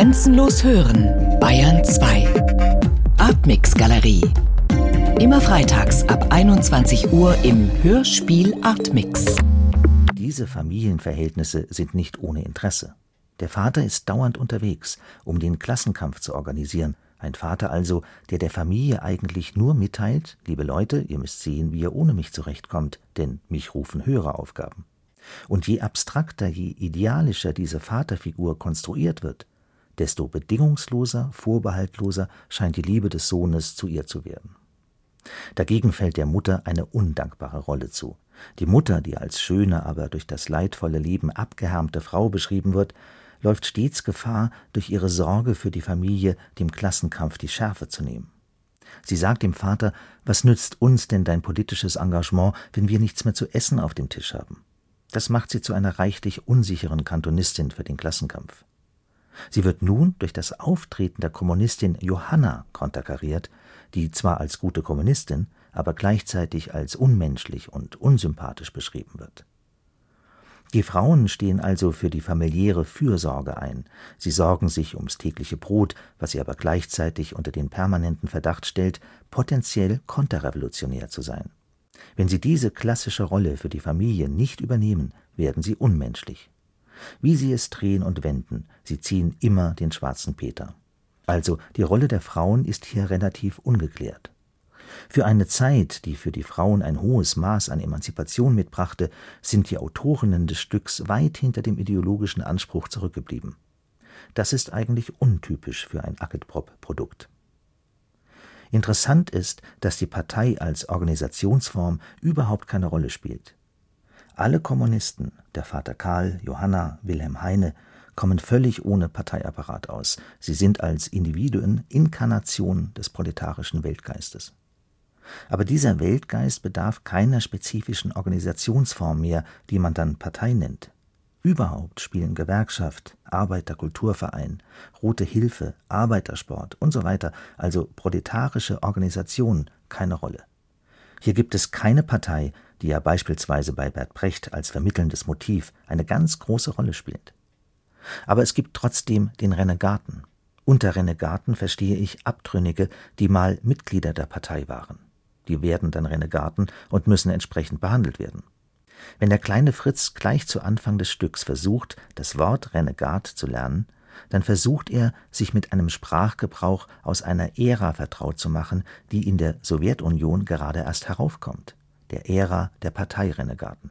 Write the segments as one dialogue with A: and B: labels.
A: Grenzenlos hören, Bayern 2. Artmix Galerie. Immer freitags ab 21 Uhr im Hörspiel Artmix.
B: Diese Familienverhältnisse sind nicht ohne Interesse. Der Vater ist dauernd unterwegs, um den Klassenkampf zu organisieren. Ein Vater also, der der Familie eigentlich nur mitteilt, liebe Leute, ihr müsst sehen, wie ihr ohne mich zurechtkommt, denn mich rufen höhere Aufgaben. Und je abstrakter, je idealischer diese Vaterfigur konstruiert wird, desto bedingungsloser, vorbehaltloser scheint die Liebe des Sohnes zu ihr zu werden. Dagegen fällt der Mutter eine undankbare Rolle zu. Die Mutter, die als schöne, aber durch das leidvolle Leben abgehärmte Frau beschrieben wird, läuft stets Gefahr, durch ihre Sorge für die Familie dem Klassenkampf die Schärfe zu nehmen. Sie sagt dem Vater, was nützt uns denn dein politisches Engagement, wenn wir nichts mehr zu essen auf dem Tisch haben? Das macht sie zu einer reichlich unsicheren Kantonistin für den Klassenkampf. Sie wird nun durch das Auftreten der Kommunistin Johanna konterkariert, die zwar als gute Kommunistin, aber gleichzeitig als unmenschlich und unsympathisch beschrieben wird. Die Frauen stehen also für die familiäre Fürsorge ein. Sie sorgen sich ums tägliche Brot, was sie aber gleichzeitig unter den permanenten Verdacht stellt, potenziell konterrevolutionär zu sein. Wenn sie diese klassische Rolle für die Familie nicht übernehmen, werden sie unmenschlich. Wie sie es drehen und wenden, sie ziehen immer den schwarzen Peter. Also die Rolle der Frauen ist hier relativ ungeklärt. Für eine Zeit, die für die Frauen ein hohes Maß an Emanzipation mitbrachte, sind die Autorinnen des Stücks weit hinter dem ideologischen Anspruch zurückgeblieben. Das ist eigentlich untypisch für ein Agitprop-Produkt. Interessant ist, dass die Partei als Organisationsform überhaupt keine Rolle spielt. Alle Kommunisten, der Vater Karl, Johanna, Wilhelm Heine, kommen völlig ohne Parteiapparat aus. Sie sind als Individuen Inkarnation des proletarischen Weltgeistes. Aber dieser Weltgeist bedarf keiner spezifischen Organisationsform mehr, die man dann Partei nennt. Überhaupt spielen Gewerkschaft, Arbeiterkulturverein, Rote Hilfe, Arbeitersport und so also proletarische Organisationen, keine Rolle. Hier gibt es keine Partei, die ja beispielsweise bei Bert Brecht als vermittelndes Motiv eine ganz große Rolle spielt. Aber es gibt trotzdem den Renegaten. Unter Renegaten verstehe ich Abtrünnige, die mal Mitglieder der Partei waren. Die werden dann Renegaten und müssen entsprechend behandelt werden. Wenn der kleine Fritz gleich zu Anfang des Stücks versucht, das Wort Renegat zu lernen, dann versucht er, sich mit einem Sprachgebrauch aus einer Ära vertraut zu machen, die in der Sowjetunion gerade erst heraufkommt, der Ära der Parteirenegaten.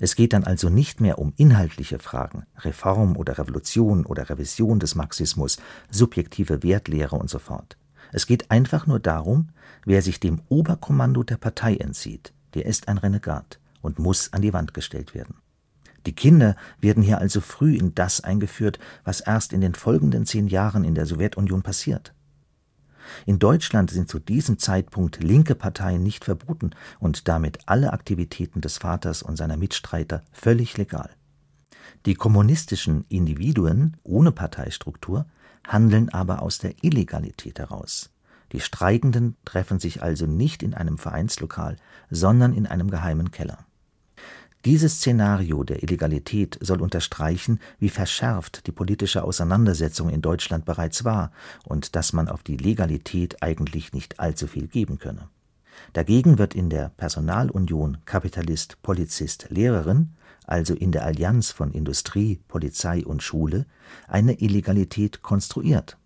B: Es geht dann also nicht mehr um inhaltliche Fragen, Reform oder Revolution oder Revision des Marxismus, subjektive Wertlehre und so fort. Es geht einfach nur darum, wer sich dem Oberkommando der Partei entzieht, der ist ein Renegat und muss an die Wand gestellt werden. Die Kinder werden hier also früh in das eingeführt, was erst in den folgenden zehn Jahren in der Sowjetunion passiert. In Deutschland sind zu diesem Zeitpunkt linke Parteien nicht verboten und damit alle Aktivitäten des Vaters und seiner Mitstreiter völlig legal. Die kommunistischen Individuen ohne Parteistruktur handeln aber aus der Illegalität heraus. Die Streikenden treffen sich also nicht in einem Vereinslokal, sondern in einem geheimen Keller. Dieses Szenario der Illegalität soll unterstreichen, wie verschärft die politische Auseinandersetzung in Deutschland bereits war und dass man auf die Legalität eigentlich nicht allzu viel geben könne. Dagegen wird in der Personalunion Kapitalist, Polizist, Lehrerin, also in der Allianz von Industrie, Polizei und Schule, eine Illegalität konstruiert.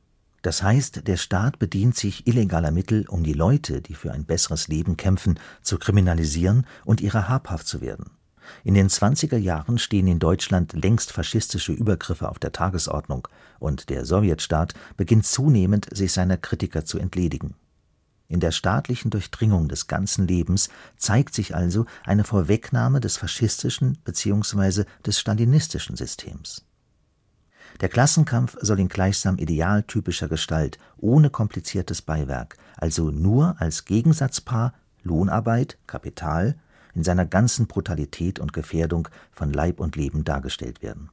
B: Das heißt, der Staat bedient sich illegaler Mittel, um die Leute, die für ein besseres Leben kämpfen, zu kriminalisieren und ihrer habhaft zu werden. In den 20er Jahren stehen in Deutschland längst faschistische Übergriffe auf der Tagesordnung und der Sowjetstaat beginnt zunehmend, sich seiner Kritiker zu entledigen. In der staatlichen Durchdringung des ganzen Lebens zeigt sich also eine Vorwegnahme des faschistischen bzw. des stalinistischen Systems. Der Klassenkampf soll in gleichsam idealtypischer Gestalt, ohne kompliziertes Beiwerk, also nur als Gegensatzpaar Lohnarbeit, Kapital in seiner ganzen Brutalität und Gefährdung von Leib und Leben dargestellt werden.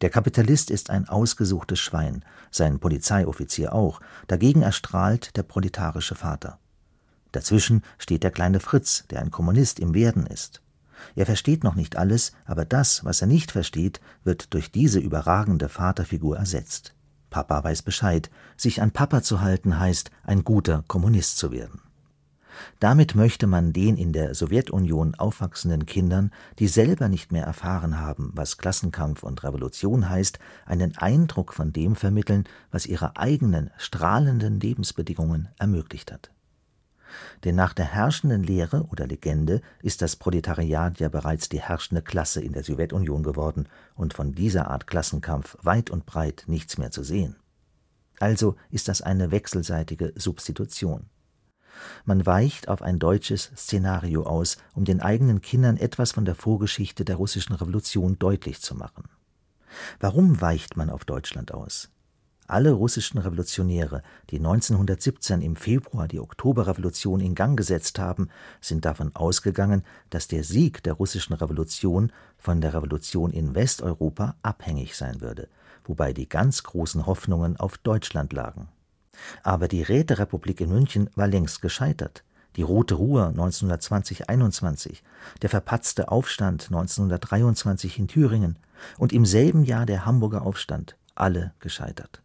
B: Der Kapitalist ist ein ausgesuchtes Schwein, sein Polizeioffizier auch, dagegen erstrahlt der proletarische Vater. Dazwischen steht der kleine Fritz, der ein Kommunist im Werden ist. Er versteht noch nicht alles, aber das, was er nicht versteht, wird durch diese überragende Vaterfigur ersetzt. Papa weiß Bescheid. Sich an Papa zu halten heißt, ein guter Kommunist zu werden. Damit möchte man den in der Sowjetunion aufwachsenden Kindern, die selber nicht mehr erfahren haben, was Klassenkampf und Revolution heißt, einen Eindruck von dem vermitteln, was ihre eigenen strahlenden Lebensbedingungen ermöglicht hat. Denn nach der herrschenden Lehre oder Legende ist das Proletariat ja bereits die herrschende Klasse in der Sowjetunion geworden und von dieser Art Klassenkampf weit und breit nichts mehr zu sehen. Also ist das eine wechselseitige Substitution. Man weicht auf ein deutsches Szenario aus, um den eigenen Kindern etwas von der Vorgeschichte der russischen Revolution deutlich zu machen. Warum weicht man auf Deutschland aus? Alle russischen Revolutionäre, die 1917 im Februar die Oktoberrevolution in Gang gesetzt haben, sind davon ausgegangen, dass der Sieg der russischen Revolution von der Revolution in Westeuropa abhängig sein würde, wobei die ganz großen Hoffnungen auf Deutschland lagen. Aber die Räterepublik in München war längst gescheitert. Die Rote Ruhr 1920-21, der verpatzte Aufstand 1923 in Thüringen und im selben Jahr der Hamburger Aufstand, alle gescheitert.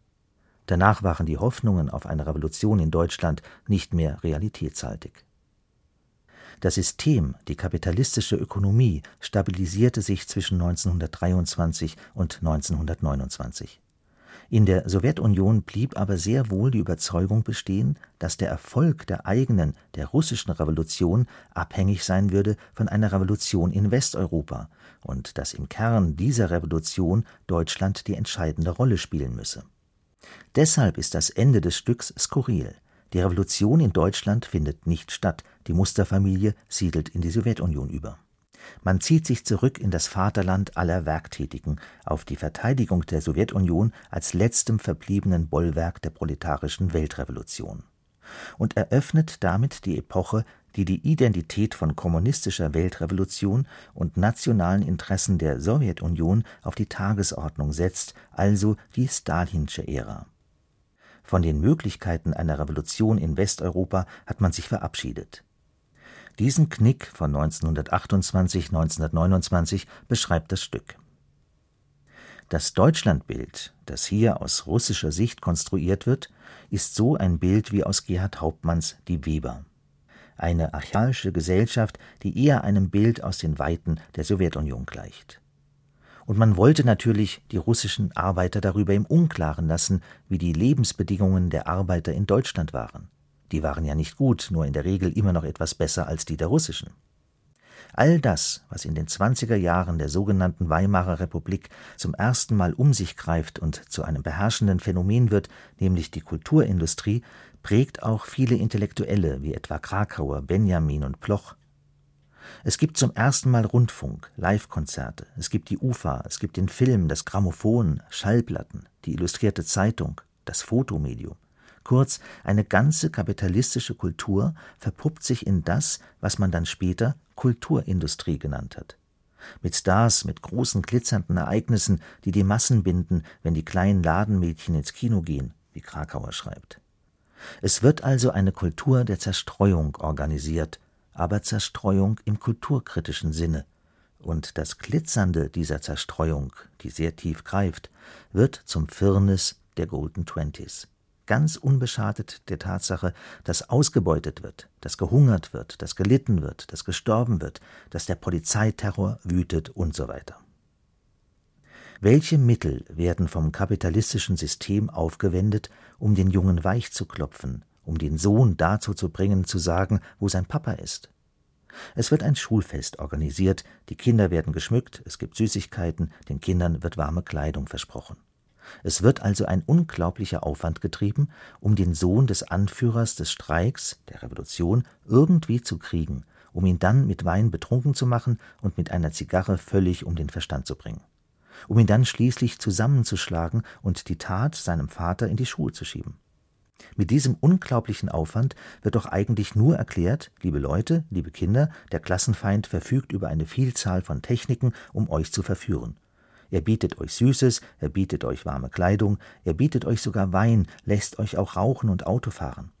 B: Danach waren die Hoffnungen auf eine Revolution in Deutschland nicht mehr realitätshaltig. Das System, die kapitalistische Ökonomie, stabilisierte sich zwischen 1923 und 1929. In der Sowjetunion blieb aber sehr wohl die Überzeugung bestehen, dass der Erfolg der eigenen, der russischen Revolution abhängig sein würde von einer Revolution in Westeuropa und dass im Kern dieser Revolution Deutschland die entscheidende Rolle spielen müsse. Deshalb ist das Ende des Stücks skurril. Die Revolution in Deutschland findet nicht statt, die Musterfamilie siedelt in die Sowjetunion über. Man zieht sich zurück in das Vaterland aller Werktätigen, auf die Verteidigung der Sowjetunion als letztem verbliebenen Bollwerk der proletarischen Weltrevolution und eröffnet damit die Epoche, die die Identität von kommunistischer Weltrevolution und nationalen Interessen der Sowjetunion auf die Tagesordnung setzt, also die Stalinsche Ära. Von den Möglichkeiten einer Revolution in Westeuropa hat man sich verabschiedet. Diesen Knick von 1928 1929 beschreibt das Stück. Das Deutschlandbild, das hier aus russischer Sicht konstruiert wird, ist so ein Bild wie aus Gerhard Hauptmanns Die Weber. Eine archaische Gesellschaft, die eher einem Bild aus den Weiten der Sowjetunion gleicht. Und man wollte natürlich die russischen Arbeiter darüber im Unklaren lassen, wie die Lebensbedingungen der Arbeiter in Deutschland waren. Die waren ja nicht gut, nur in der Regel immer noch etwas besser als die der russischen. All das, was in den 20er Jahren der sogenannten Weimarer Republik zum ersten Mal um sich greift und zu einem beherrschenden Phänomen wird, nämlich die Kulturindustrie, prägt auch viele Intellektuelle wie etwa Krakauer, Benjamin und Ploch. Es gibt zum ersten Mal Rundfunk, Livekonzerte, es gibt die UFA, es gibt den Film, das Grammophon, Schallplatten, die illustrierte Zeitung, das Fotomedium. Kurz, eine ganze kapitalistische Kultur verpuppt sich in das, was man dann später Kulturindustrie genannt hat. Mit Stars, mit großen glitzernden Ereignissen, die die Massen binden, wenn die kleinen Ladenmädchen ins Kino gehen, wie Krakauer schreibt. Es wird also eine Kultur der Zerstreuung organisiert, aber Zerstreuung im kulturkritischen Sinne. Und das Glitzernde dieser Zerstreuung, die sehr tief greift, wird zum Firnis der Golden Twenties ganz unbeschadet der Tatsache, dass ausgebeutet wird, dass gehungert wird, dass gelitten wird, dass gestorben wird, dass der Polizeiterror wütet und so weiter. Welche Mittel werden vom kapitalistischen System aufgewendet, um den Jungen weich zu klopfen, um den Sohn dazu zu bringen, zu sagen, wo sein Papa ist? Es wird ein Schulfest organisiert, die Kinder werden geschmückt, es gibt Süßigkeiten, den Kindern wird warme Kleidung versprochen. Es wird also ein unglaublicher Aufwand getrieben, um den Sohn des Anführers des Streiks, der Revolution, irgendwie zu kriegen, um ihn dann mit Wein betrunken zu machen und mit einer Zigarre völlig um den Verstand zu bringen, um ihn dann schließlich zusammenzuschlagen und die Tat seinem Vater in die Schuhe zu schieben. Mit diesem unglaublichen Aufwand wird doch eigentlich nur erklärt, liebe Leute, liebe Kinder, der Klassenfeind verfügt über eine Vielzahl von Techniken, um euch zu verführen. Er bietet euch Süßes, er bietet euch warme Kleidung, er bietet euch sogar Wein, lässt euch auch rauchen und Auto fahren.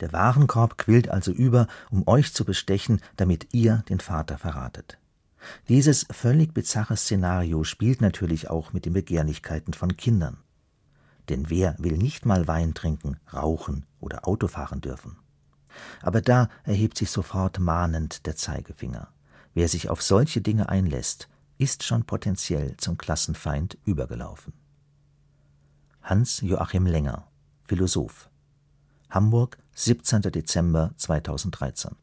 B: Der Warenkorb quillt also über, um euch zu bestechen, damit ihr den Vater verratet. Dieses völlig bizarre Szenario spielt natürlich auch mit den Begehrlichkeiten von Kindern. Denn wer will nicht mal Wein trinken, rauchen oder Auto fahren dürfen? Aber da erhebt sich sofort mahnend der Zeigefinger. Wer sich auf solche Dinge einlässt, ist schon potenziell zum Klassenfeind übergelaufen. Hans Joachim Lenger, Philosoph. Hamburg, 17. Dezember 2013